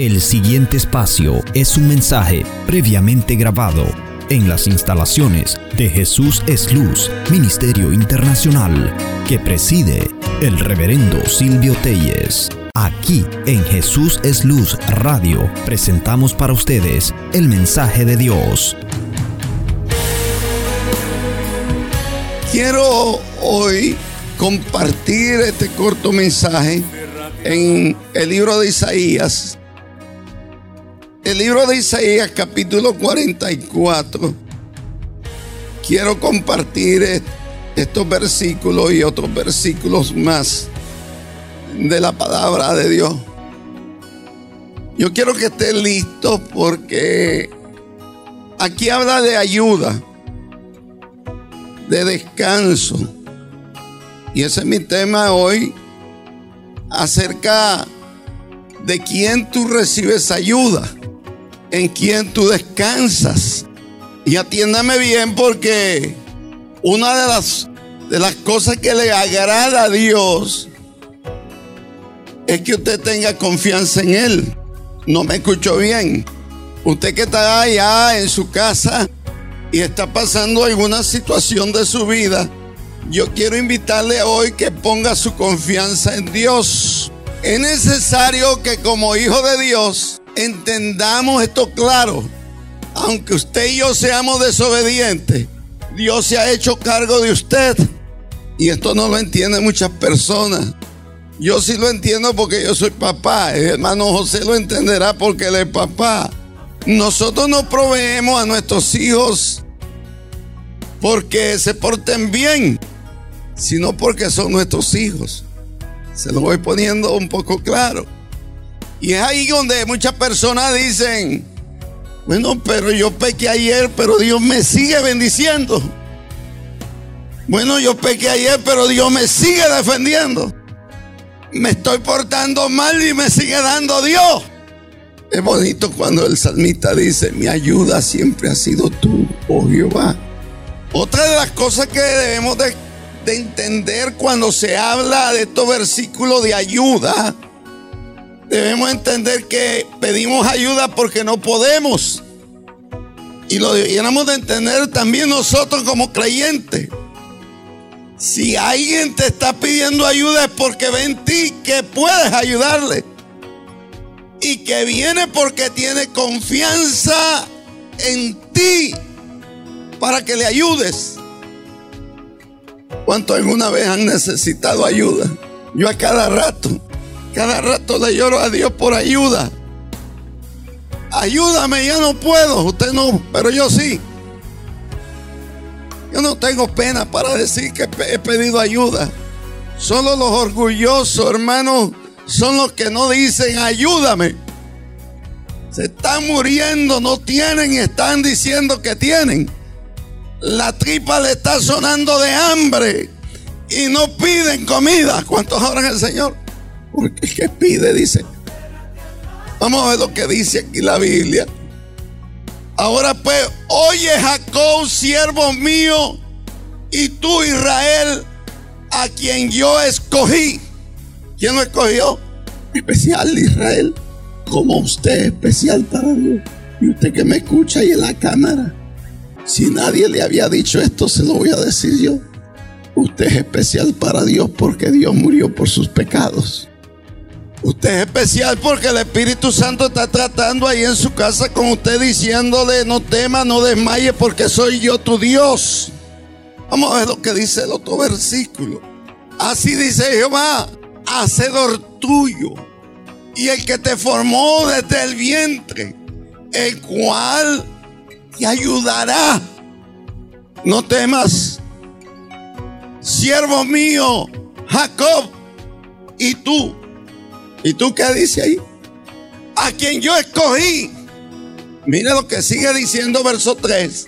El siguiente espacio es un mensaje previamente grabado en las instalaciones de Jesús es Luz, Ministerio Internacional, que preside el reverendo Silvio Telles. Aquí en Jesús es Luz Radio presentamos para ustedes el mensaje de Dios. Quiero hoy compartir este corto mensaje en el libro de Isaías. El libro de Isaías capítulo 44. Quiero compartir estos versículos y otros versículos más de la palabra de Dios. Yo quiero que estén listos porque aquí habla de ayuda, de descanso. Y ese es mi tema hoy acerca de quién tú recibes ayuda, en quién tú descansas. Y atiéndame bien porque una de las, de las cosas que le agrada a Dios es que usted tenga confianza en Él. No me escuchó bien. Usted que está allá en su casa y está pasando alguna situación de su vida, yo quiero invitarle hoy que ponga su confianza en Dios. Es necesario que como hijo de Dios entendamos esto claro. Aunque usted y yo seamos desobedientes, Dios se ha hecho cargo de usted. Y esto no lo entienden muchas personas. Yo sí lo entiendo porque yo soy papá. El hermano José lo entenderá porque él es papá. Nosotros no proveemos a nuestros hijos porque se porten bien, sino porque son nuestros hijos. Se lo voy poniendo un poco claro. Y es ahí donde muchas personas dicen, bueno, pero yo pequé ayer, pero Dios me sigue bendiciendo. Bueno, yo pequé ayer, pero Dios me sigue defendiendo. Me estoy portando mal y me sigue dando Dios. Es bonito cuando el salmista dice, mi ayuda siempre ha sido tú, oh Jehová. Otra de las cosas que debemos de, de entender cuando se habla de estos versículos de ayuda, debemos entender que pedimos ayuda porque no podemos. Y lo debiéramos de entender también nosotros como creyentes. Si alguien te está pidiendo ayuda es porque ve en ti que puedes ayudarle. Y que viene porque tiene confianza en ti para que le ayudes. ¿Cuántos alguna vez han necesitado ayuda? Yo a cada rato, cada rato le lloro a Dios por ayuda. Ayúdame, ya no puedo, usted no, pero yo sí. Yo no tengo pena para decir que he pedido ayuda. Solo los orgullosos, hermanos, son los que no dicen ayúdame. Se están muriendo, no tienen y están diciendo que tienen. La tripa le está sonando de hambre y no piden comida. ¿Cuántos oran el Señor? Porque el que pide dice. Vamos a ver lo que dice aquí la Biblia. Ahora pues, oye Jacob, siervo mío, y tú Israel, a quien yo escogí. ¿Quién lo escogió? Especial Israel, como usted especial para Dios. Y usted que me escucha ahí en la cámara. Si nadie le había dicho esto, se lo voy a decir yo. Usted es especial para Dios porque Dios murió por sus pecados. Usted es especial porque el Espíritu Santo está tratando ahí en su casa con usted diciéndole, no temas, no desmayes porque soy yo tu Dios. Vamos a ver lo que dice el otro versículo. Así dice Jehová, hacedor tuyo y el que te formó desde el vientre, el cual te ayudará. No temas, siervo mío, Jacob, y tú ¿Y tú qué dice ahí? A quien yo escogí. Mira lo que sigue diciendo verso 3.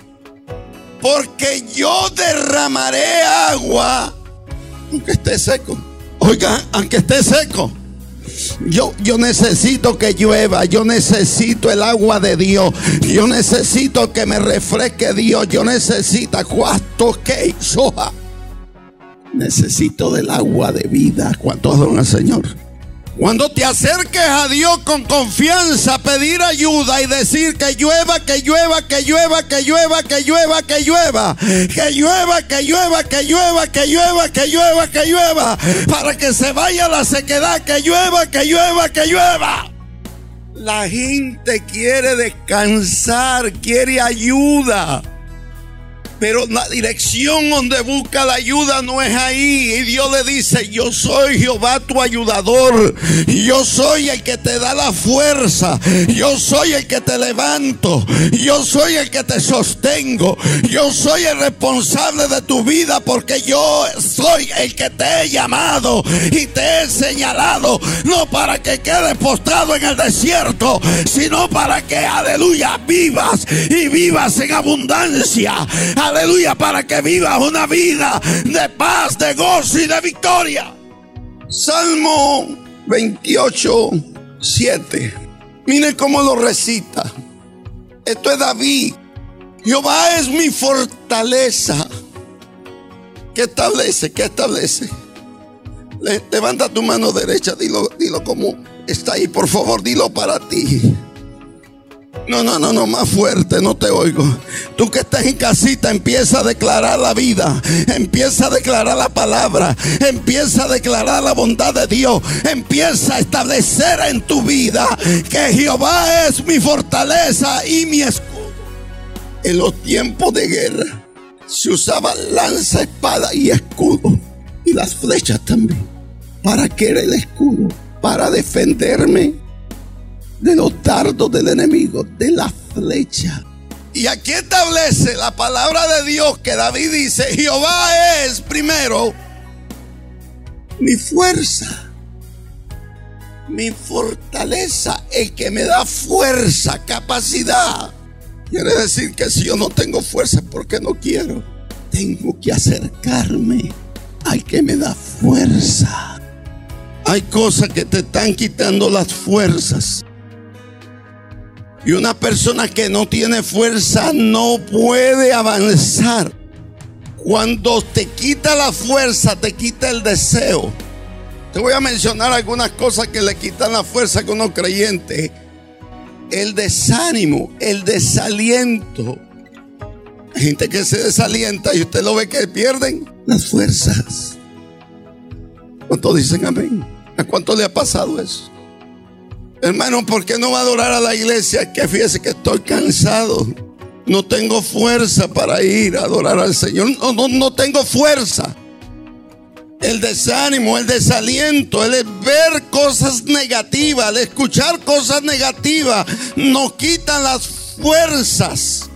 Porque yo derramaré agua, aunque esté seco. Oiga, aunque esté seco. Yo, yo necesito que llueva, yo necesito el agua de Dios, yo necesito que me refresque Dios, yo necesito cuánto que soja. Necesito del agua de vida. ¿Cuántos don al Señor? Cuando te acerques a Dios con confianza, pedir ayuda y decir que llueva, que llueva, que llueva, que llueva, que llueva, que llueva, que llueva, que llueva, que llueva, que llueva, que llueva, que llueva, para que se vaya la sequedad, que llueva, que llueva, que llueva. La gente quiere descansar, quiere ayuda. Pero la dirección donde busca la ayuda no es ahí. Y Dios le dice, yo soy Jehová tu ayudador. Yo soy el que te da la fuerza. Yo soy el que te levanto. Yo soy el que te sostengo. Yo soy el responsable de tu vida porque yo soy el que te he llamado y te he señalado. No para que quedes postrado en el desierto, sino para que, aleluya, vivas y vivas en abundancia aleluya, para que vivas una vida de paz, de gozo y de victoria. Salmo 28, 7. Mire cómo lo recita. Esto es David. Jehová es mi fortaleza. ¿Qué establece? ¿Qué establece? levanta tu mano derecha, dilo, dilo como está ahí, por favor, dilo para ti. No, no, no, no, más fuerte, no te oigo. Tú que estás en casita, empieza a declarar la vida, empieza a declarar la palabra, empieza a declarar la bondad de Dios, empieza a establecer en tu vida que Jehová es mi fortaleza y mi escudo. En los tiempos de guerra se usaba lanza, espada y escudo, y las flechas también. ¿Para qué era el escudo? Para defenderme de los dardos del enemigo, de la flecha. Y aquí establece la palabra de Dios que David dice, Jehová es primero mi fuerza, mi fortaleza, el que me da fuerza, capacidad. Quiere decir que si yo no tengo fuerza porque no quiero, tengo que acercarme al que me da fuerza. Hay cosas que te están quitando las fuerzas. Y una persona que no tiene fuerza no puede avanzar. Cuando te quita la fuerza, te quita el deseo. Te voy a mencionar algunas cosas que le quitan la fuerza a uno creyente. El desánimo, el desaliento. Hay gente que se desalienta y usted lo ve que pierden las fuerzas. ¿Cuántos dicen amén? ¿A cuánto le ha pasado eso? Hermano, ¿por qué no va a adorar a la iglesia? Que fíjese que estoy cansado. No tengo fuerza para ir a adorar al Señor. No, no, no tengo fuerza. El desánimo, el desaliento, el ver cosas negativas, el escuchar cosas negativas, nos quitan las fuerzas.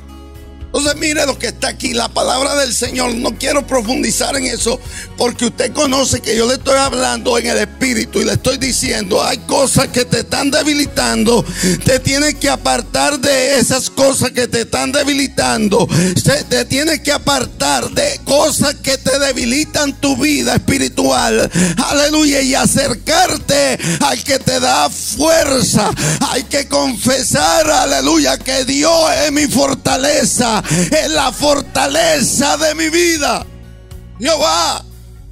Entonces mire lo que está aquí, la palabra del Señor. No quiero profundizar en eso porque usted conoce que yo le estoy hablando en el Espíritu y le estoy diciendo, hay cosas que te están debilitando. Te tienes que apartar de esas cosas que te están debilitando. Te tienes que apartar de cosas que te debilitan tu vida espiritual. Aleluya. Y acercarte al que te da fuerza. Hay que confesar, aleluya, que Dios es mi fortaleza es la fortaleza de mi vida. Jehová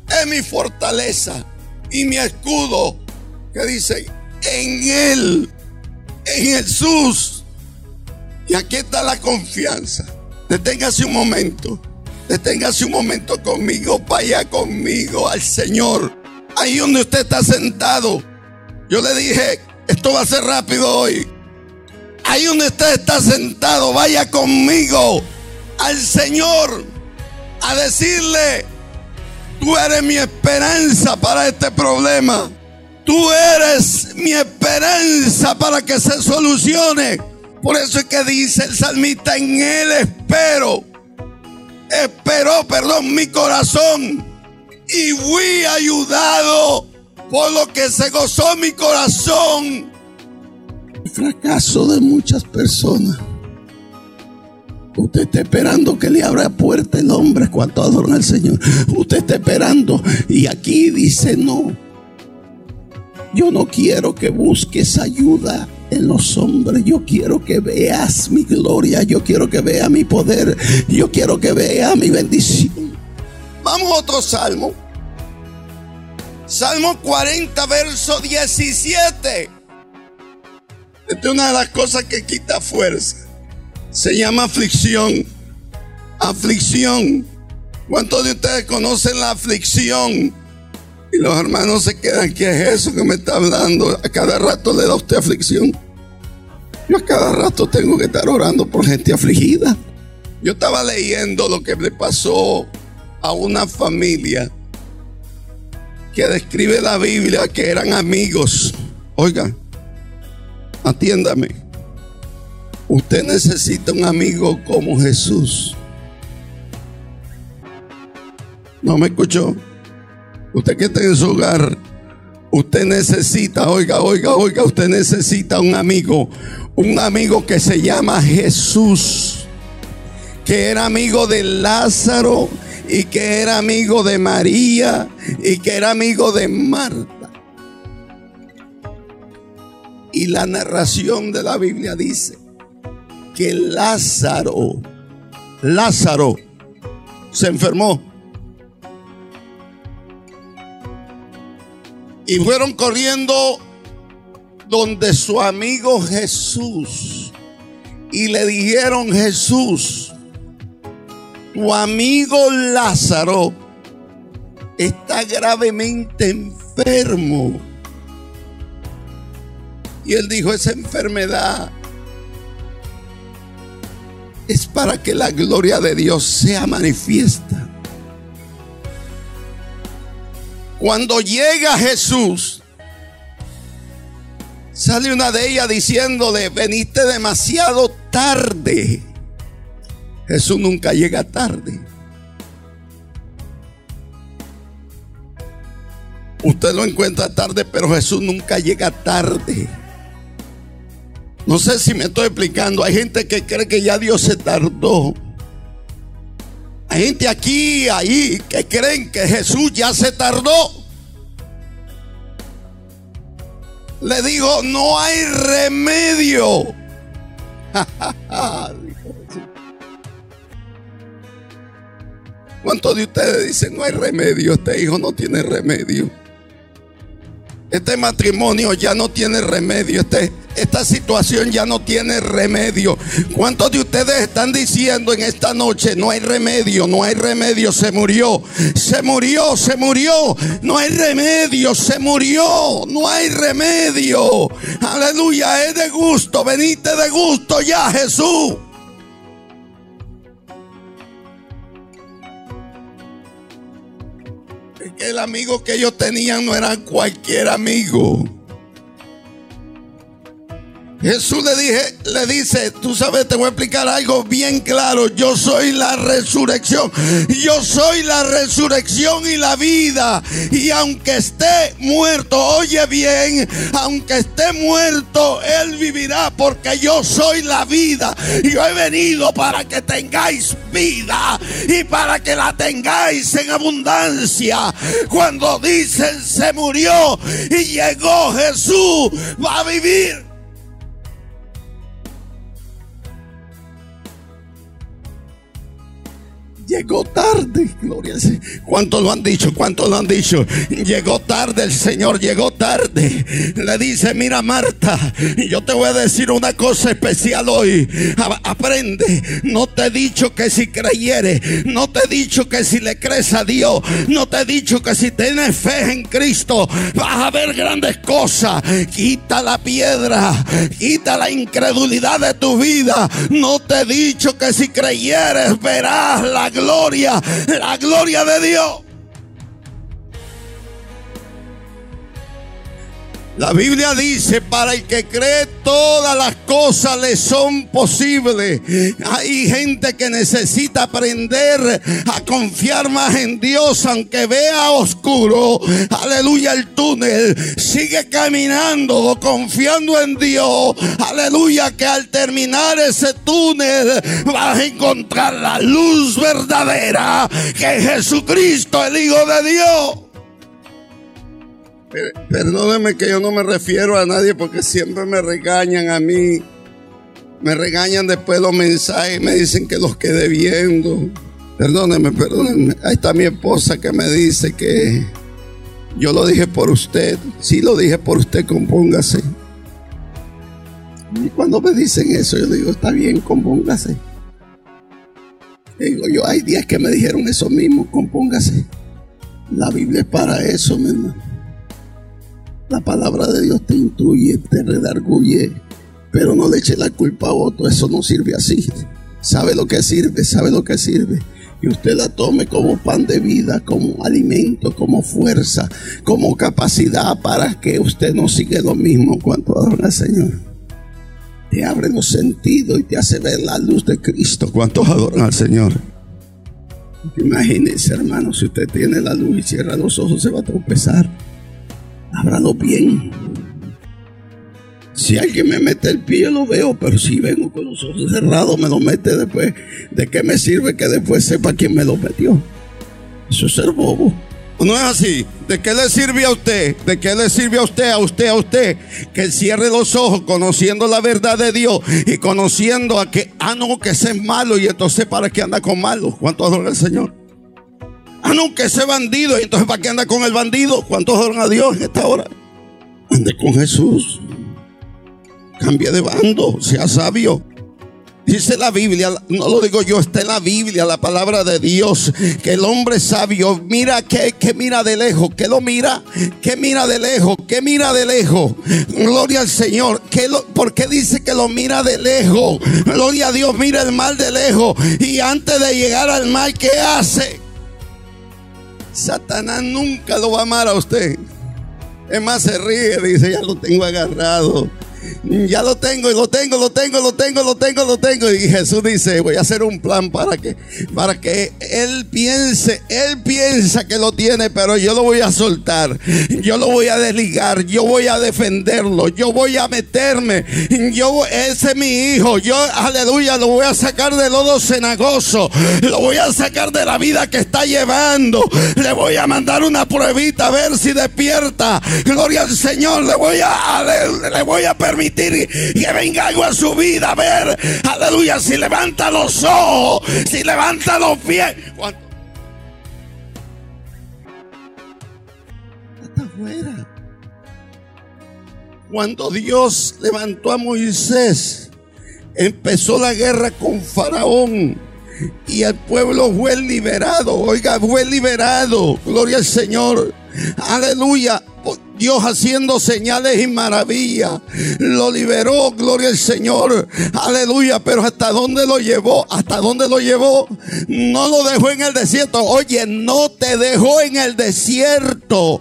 es mi fortaleza y mi escudo. Que dice, en Él, en Jesús. Y aquí está la confianza. Deténgase un momento. Deténgase un momento conmigo. Vaya conmigo al Señor. Ahí donde usted está sentado. Yo le dije, esto va a ser rápido hoy. Ahí donde usted está sentado, vaya conmigo al Señor a decirle, tú eres mi esperanza para este problema. Tú eres mi esperanza para que se solucione. Por eso es que dice el salmista, en él espero. Esperó, perdón, mi corazón. Y fui ayudado por lo que se gozó mi corazón fracaso de muchas personas. Usted está esperando que le abra puerta el hombre cuando adoran al Señor. Usted está esperando y aquí dice no. Yo no quiero que busques ayuda en los hombres. Yo quiero que veas mi gloria. Yo quiero que vea mi poder. Yo quiero que vea mi bendición. Vamos a otro salmo. Salmo 40, verso 17. Esta es una de las cosas que quita fuerza. Se llama aflicción. Aflicción. ¿Cuántos de ustedes conocen la aflicción? Y los hermanos se quedan, ¿qué es eso que me está hablando? A cada rato le da usted aflicción. Yo a cada rato tengo que estar orando por gente afligida. Yo estaba leyendo lo que le pasó a una familia que describe la Biblia que eran amigos. Oiga, atiéndame. Usted necesita un amigo como Jesús. ¿No me escuchó? Usted que está en su hogar, usted necesita, oiga, oiga, oiga, usted necesita un amigo, un amigo que se llama Jesús, que era amigo de Lázaro y que era amigo de María y que era amigo de Marta. Y la narración de la Biblia dice que Lázaro, Lázaro se enfermó. Y fueron corriendo donde su amigo Jesús. Y le dijeron, Jesús, tu amigo Lázaro está gravemente enfermo. Y él dijo, esa enfermedad es para que la gloria de Dios sea manifiesta. Cuando llega Jesús, sale una de ellas diciéndole, veniste demasiado tarde. Jesús nunca llega tarde. Usted lo encuentra tarde, pero Jesús nunca llega tarde. No sé si me estoy explicando. Hay gente que cree que ya Dios se tardó. Hay gente aquí, ahí, que creen que Jesús ya se tardó. Le digo, no hay remedio. ¿Cuántos de ustedes dicen no hay remedio? Este hijo no tiene remedio. Este matrimonio ya no tiene remedio. Este, esta situación ya no tiene remedio. ¿Cuántos de ustedes están diciendo en esta noche, no hay remedio, no hay remedio, se murió, se murió, se murió, no hay remedio, se murió, no hay remedio. Aleluya, es de gusto, venite de gusto ya Jesús. El amigo que ellos tenían no era cualquier amigo. Jesús le dije, le dice, tú sabes, te voy a explicar algo bien claro. Yo soy la resurrección. Yo soy la resurrección y la vida. Y aunque esté muerto, oye bien, aunque esté muerto, él vivirá porque yo soy la vida. Yo he venido para que tengáis vida y para que la tengáis en abundancia. Cuando dicen se murió y llegó Jesús, va a vivir. Llegó tarde, gloria. ¿Cuántos lo han dicho? ¿Cuántos lo han dicho? Llegó tarde el Señor, llegó tarde. Le dice, mira Marta, yo te voy a decir una cosa especial hoy. Aprende. No te he dicho que si creyere, no te he dicho que si le crees a Dios, no te he dicho que si tienes fe en Cristo, vas a ver grandes cosas. Quita la piedra, quita la incredulidad de tu vida. No te he dicho que si creyeres, verás la gloria, la gloria de Dios. La Biblia dice, para el que cree todas las cosas le son posibles. Hay gente que necesita aprender a confiar más en Dios, aunque vea oscuro. Aleluya el túnel. Sigue caminando, confiando en Dios. Aleluya que al terminar ese túnel vas a encontrar la luz verdadera que es Jesucristo, el Hijo de Dios. Perdóneme que yo no me refiero a nadie porque siempre me regañan a mí. Me regañan después los mensajes, me dicen que los quedé viendo. Perdóneme, perdóneme. Ahí está mi esposa que me dice que Yo lo dije por usted. Sí lo dije por usted, compóngase. Y cuando me dicen eso, yo digo, está bien, compóngase. Digo yo, hay días que me dijeron eso mismo, compóngase. La Biblia es para eso, mi hermano. La palabra de Dios te instruye, te redarguye, pero no le eche la culpa a otro, eso no sirve así. Sabe lo que sirve, sabe lo que sirve. Y usted la tome como pan de vida, como alimento, como fuerza, como capacidad para que usted no siga lo mismo cuando adora al Señor. Te abre los sentidos y te hace ver la luz de Cristo. ¿Cuántos adoran al Señor? Imagínese, hermano, si usted tiene la luz y cierra los ojos, se va a tropezar. Ábralo bien. Si alguien me mete el pie, lo veo, pero si vengo con los ojos cerrados, me lo mete después. ¿De qué me sirve que después sepa quién me lo metió? Eso es ser bobo. No es así. ¿De qué le sirve a usted? ¿De qué le sirve a usted, a usted, a usted? Que cierre los ojos conociendo la verdad de Dios y conociendo a que, ah, no, que ese es malo y entonces para qué anda con malo. ¿Cuánto adora el Señor? Ah, no, que ese bandido entonces para qué anda con el bandido. ¿Cuántos adoran a Dios en esta hora? Ande con Jesús. Cambie de bando, sea sabio. Dice la Biblia, no lo digo yo, está en la Biblia, la palabra de Dios, que el hombre sabio mira que, que mira de lejos, que lo mira, que mira de lejos, que mira de lejos. Gloria al Señor. Que lo, ¿Por qué dice que lo mira de lejos? Gloria a Dios, mira el mal de lejos. Y antes de llegar al mal, ¿qué hace? Satanás nunca lo va a amar a usted. Es más, se ríe, dice, ya lo tengo agarrado. Ya lo tengo, lo tengo, lo tengo, lo tengo, lo tengo, lo tengo. Y Jesús dice, voy a hacer un plan para que, para que él piense, él piensa que lo tiene, pero yo lo voy a soltar. Yo lo voy a desligar, yo voy a defenderlo, yo voy a meterme. Yo, ese es mi hijo, yo, aleluya, lo voy a sacar de lodo cenagoso. Lo voy a sacar de la vida que está llevando. Le voy a mandar una pruebita a ver si despierta. Gloria al Señor, le voy a, le, le voy a permitir que venga algo a su vida. A ver, aleluya, si levanta los ojos, si levanta los pies. Está afuera. Cuando Dios levantó a Moisés, empezó la guerra con Faraón. Y el pueblo fue liberado. Oiga, fue liberado. Gloria al Señor. Aleluya. Dios haciendo señales y maravillas. Lo liberó, gloria al Señor. Aleluya. Pero ¿hasta dónde lo llevó? ¿Hasta dónde lo llevó? No lo dejó en el desierto. Oye, no te dejó en el desierto.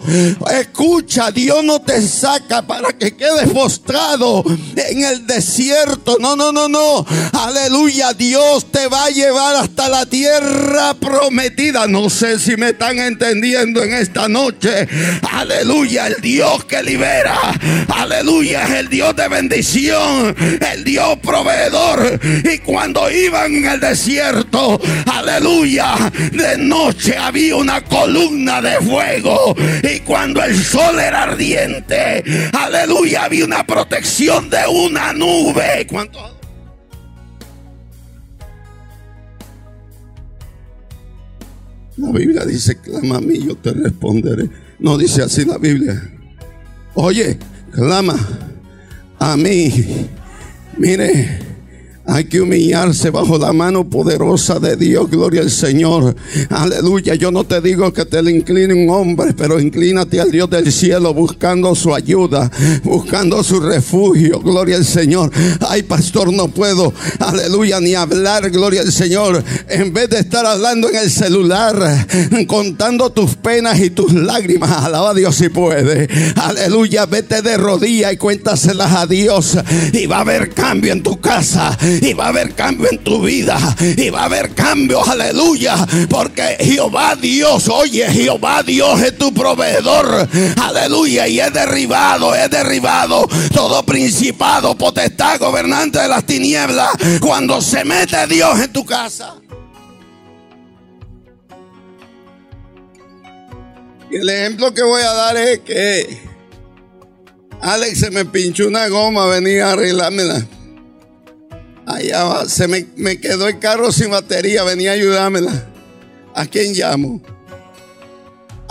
Escucha, Dios no te saca para que quedes postrado en el desierto. No, no, no, no. Aleluya. Dios te va a llevar hasta la tierra prometida. No sé si me están entendiendo en esta noche. Aleluya. El Dios que libera. Aleluya. Es el Dios de bendición. El Dios proveedor. Y cuando iban en el desierto, aleluya, de noche había una columna de fuego. Y cuando el sol era ardiente, aleluya, había una protección de una nube. ¿Cuánto? La Biblia dice, clama a mí, yo te responderé. No dice así la Biblia. Oye, clama a mí. Mire, hay que humillarse bajo la mano poderosa de Dios. Gloria al Señor. Aleluya. Yo no te digo que te le incline un hombre, pero inclínate al Dios del cielo buscando su ayuda, buscando su refugio. Gloria al Señor. Ay, pastor, no puedo. Aleluya, ni hablar. Gloria al Señor. En vez de estar hablando en el celular, contando tus penas y tus lágrimas. Alaba a Dios si puede. Aleluya. Vete de rodillas y cuéntaselas a Dios. Y va a haber cambio en tu casa y va a haber cambio en tu vida. Y va a haber cambio, aleluya, porque Jehová Dios, oye, Jehová Dios es tu proveedor, aleluya, y es derribado, es derribado todo principado, potestad, gobernante de las tinieblas, cuando se mete Dios en tu casa. Y el ejemplo que voy a dar es que Alex se me pinchó una goma, venía a arreglármela. Se me, me, quedó el carro sin batería, venía a ayudármela. ¿A quién llamo?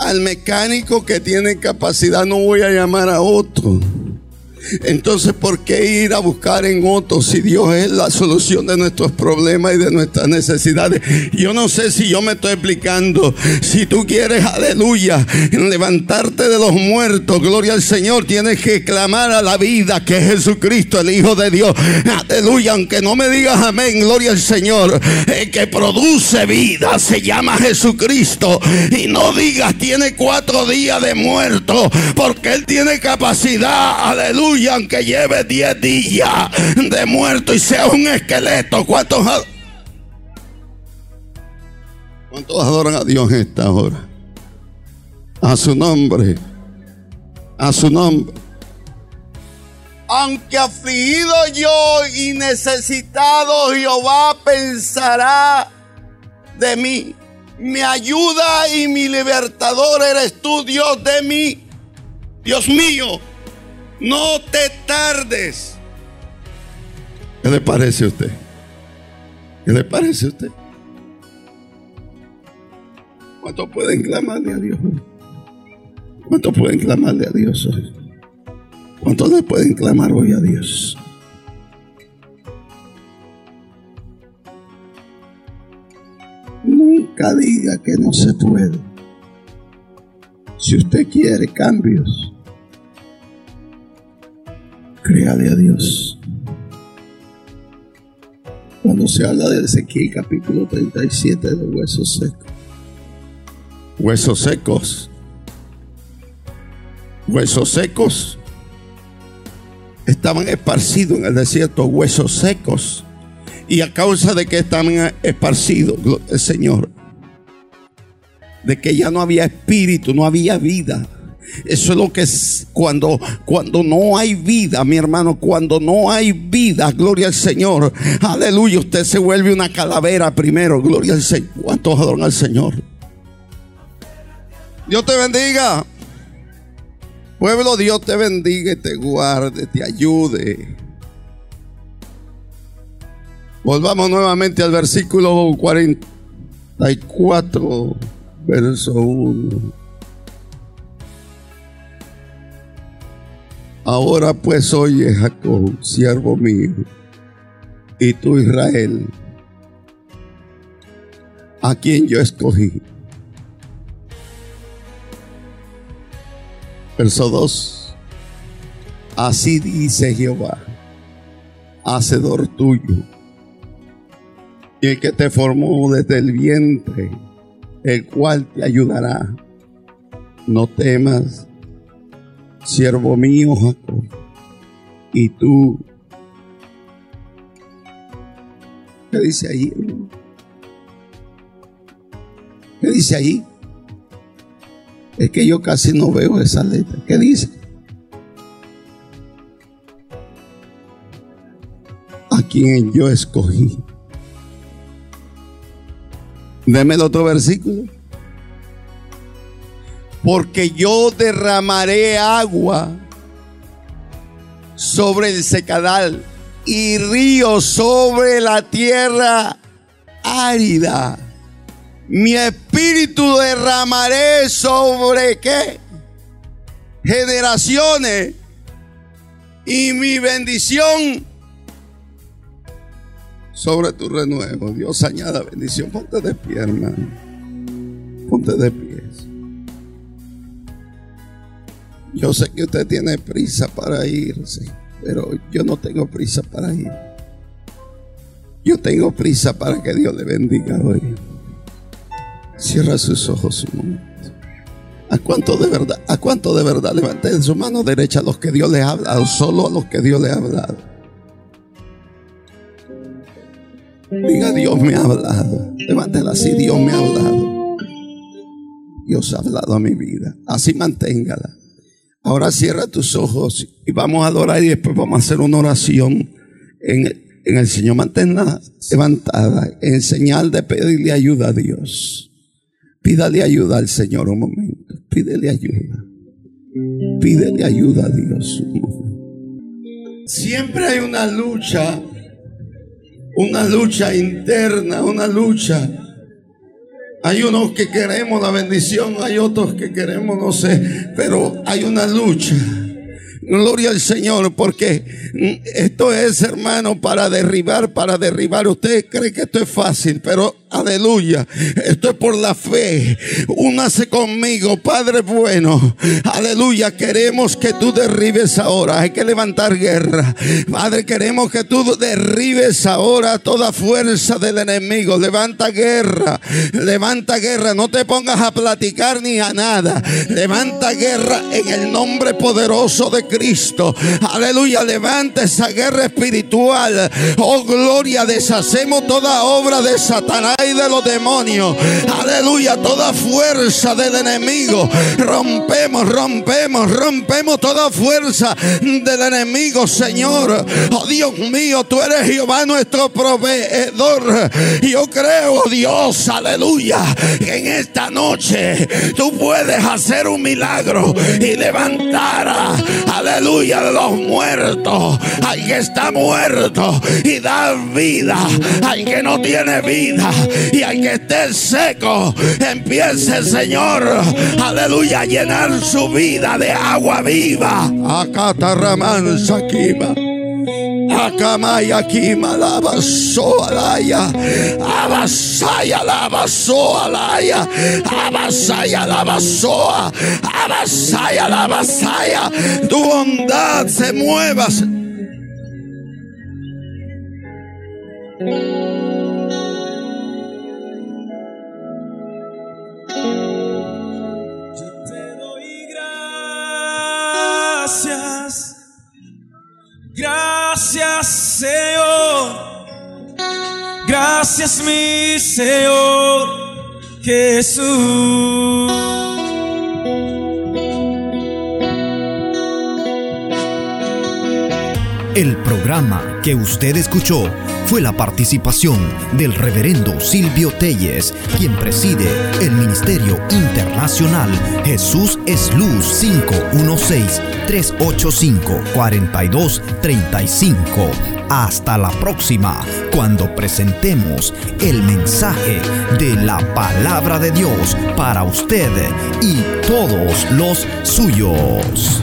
al mecánico que tiene capacidad no voy a llamar a otro. Entonces, ¿por qué ir a buscar en otros si Dios es la solución de nuestros problemas y de nuestras necesidades? Yo no sé si yo me estoy explicando. Si tú quieres, aleluya, levantarte de los muertos, gloria al Señor, tienes que clamar a la vida que es Jesucristo, el Hijo de Dios. Aleluya, aunque no me digas amén, gloria al Señor. El que produce vida se llama Jesucristo. Y no digas, tiene cuatro días de muerto, porque Él tiene capacidad, aleluya y aunque lleve 10 días de muerto y sea un esqueleto. ¿Cuántos, ¿Cuántos adoran a Dios esta hora? A su nombre. A su nombre. Aunque afligido yo y necesitado, Jehová pensará de mí. Mi ayuda y mi libertador eres tú, Dios de mí. Dios mío, no te tardes. ¿Qué le parece a usted? ¿Qué le parece a usted? ¿Cuántos pueden clamarle a Dios? ¿Cuántos pueden clamarle a Dios hoy? ¿Cuántos le pueden clamar hoy a Dios? Nunca diga que no se puede. Si usted quiere cambios, Créale a Dios. Cuando se habla de Ezequiel capítulo 37 de huesos secos. Huesos secos. Huesos secos. Estaban esparcidos en el desierto, huesos secos. Y a causa de que estaban esparcidos, el Señor, de que ya no había espíritu, no había vida eso es lo que es cuando, cuando no hay vida, mi hermano, cuando no hay vida, gloria al Señor. Aleluya, usted se vuelve una calavera primero, gloria al Señor. ¿Cuántos adoran al Señor? Dios te bendiga. Pueblo, Dios te bendiga y te guarde, te ayude. Volvamos nuevamente al versículo 44, verso 1. Ahora pues oye Jacob, siervo mío, y tú Israel, a quien yo escogí. Verso 2. Así dice Jehová, hacedor tuyo, y el que te formó desde el vientre, el cual te ayudará. No temas siervo mío Jacob, y tú, ¿qué dice ahí? ¿Qué dice ahí? Es que yo casi no veo esa letra. ¿Qué dice? A quien yo escogí. Deme el otro versículo porque yo derramaré agua sobre el secadal y río sobre la tierra árida. Mi espíritu derramaré sobre qué? Generaciones. Y mi bendición sobre tu renuevo. Dios añada bendición. Ponte de pie, hermano. Ponte de pie. Yo sé que usted tiene prisa para irse, pero yo no tengo prisa para ir. Yo tengo prisa para que Dios le bendiga hoy. Cierra sus ojos un momento. ¿A cuánto de verdad? ¿A cuánto de verdad? Levanten su mano derecha a los que Dios le ha hablado, solo a los que Dios le ha hablado. Diga, Dios me ha hablado. Levántela así, Dios me ha hablado. Dios ha hablado a mi vida. Así manténgala. Ahora cierra tus ojos y vamos a adorar y después vamos a hacer una oración en, el Señor. Manténla levantada en señal de pedirle ayuda a Dios. Pídale ayuda al Señor un momento. Pídele ayuda. Pídele ayuda a Dios Siempre hay una lucha, una lucha interna, una lucha Hay unos que queremos la bendición, hay otros que queremos, no sé, pero hay una lucha. Gloria al Señor, porque esto es, hermano, para derribar, para derribar. Usted cree que esto es fácil, pero aleluya, esto es por la fe. Únase conmigo, Padre bueno. Aleluya, queremos que tú derribes ahora. Hay que levantar guerra. Padre, queremos que tú derribes ahora toda fuerza del enemigo. Levanta guerra, levanta guerra. No te pongas a platicar ni a nada. Levanta guerra en el nombre poderoso de Cristo. Aleluya, levanta esa guerra espiritual. Oh gloria, deshacemos toda obra de Satanás y de los demonios. Aleluya, toda fuerza del enemigo. Rompemos, rompemos, rompemos toda fuerza del enemigo, Señor. Oh Dios mío, tú eres Jehová nuestro proveedor. Yo creo, Dios, aleluya, que en esta noche tú puedes hacer un milagro y levantar aleluya, de los muertos, al que está muerto y dar vida al que no tiene vida y al que esté seco, empiece el Señor, aleluya, a llenar su vida de agua viva. Acá. Akamaya kima lava soalaya. Abasaya lava soalaya. Abasaya lava soa. Abasaya lava saya. Tu bondad se mueva. Gracias, mi Señor Jesús. El programa que usted escuchó fue la participación del reverendo Silvio Telles, quien preside el Ministerio Internacional Jesús es Luz 516-385-4235. Hasta la próxima, cuando presentemos el mensaje de la palabra de Dios para usted y todos los suyos.